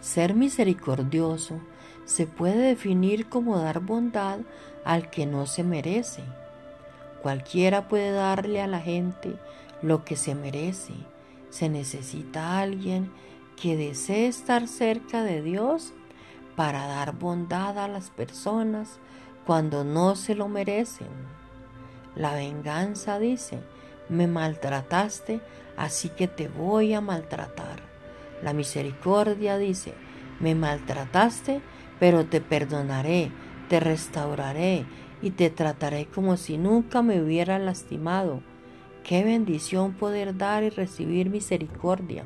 Ser misericordioso se puede definir como dar bondad al que no se merece. Cualquiera puede darle a la gente lo que se merece. Se necesita alguien que desee estar cerca de Dios para dar bondad a las personas cuando no se lo merecen. La venganza dice, me maltrataste, así que te voy a maltratar. La misericordia dice, me maltrataste, pero te perdonaré, te restauraré y te trataré como si nunca me hubiera lastimado. Qué bendición poder dar y recibir misericordia.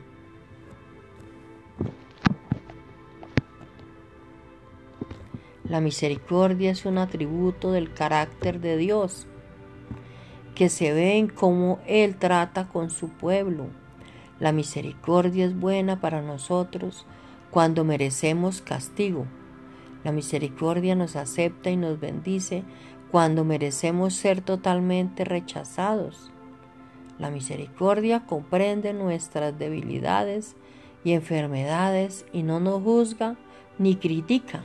La misericordia es un atributo del carácter de Dios que se ve en cómo Él trata con su pueblo. La misericordia es buena para nosotros cuando merecemos castigo. La misericordia nos acepta y nos bendice cuando merecemos ser totalmente rechazados. La misericordia comprende nuestras debilidades y enfermedades y no nos juzga ni critica.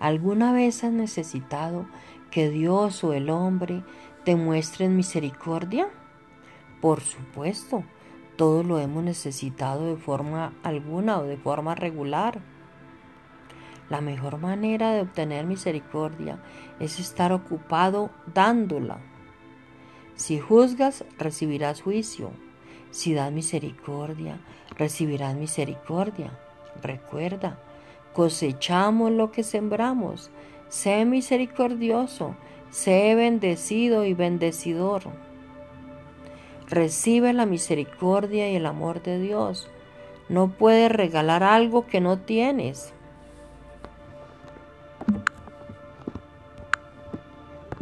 ¿Alguna vez has necesitado que Dios o el hombre te muestren misericordia? Por supuesto, todos lo hemos necesitado de forma alguna o de forma regular. La mejor manera de obtener misericordia es estar ocupado dándola. Si juzgas, recibirás juicio. Si das misericordia, recibirás misericordia. Recuerda, cosechamos lo que sembramos. Sé misericordioso, sé bendecido y bendecidor. Recibe la misericordia y el amor de Dios. No puedes regalar algo que no tienes.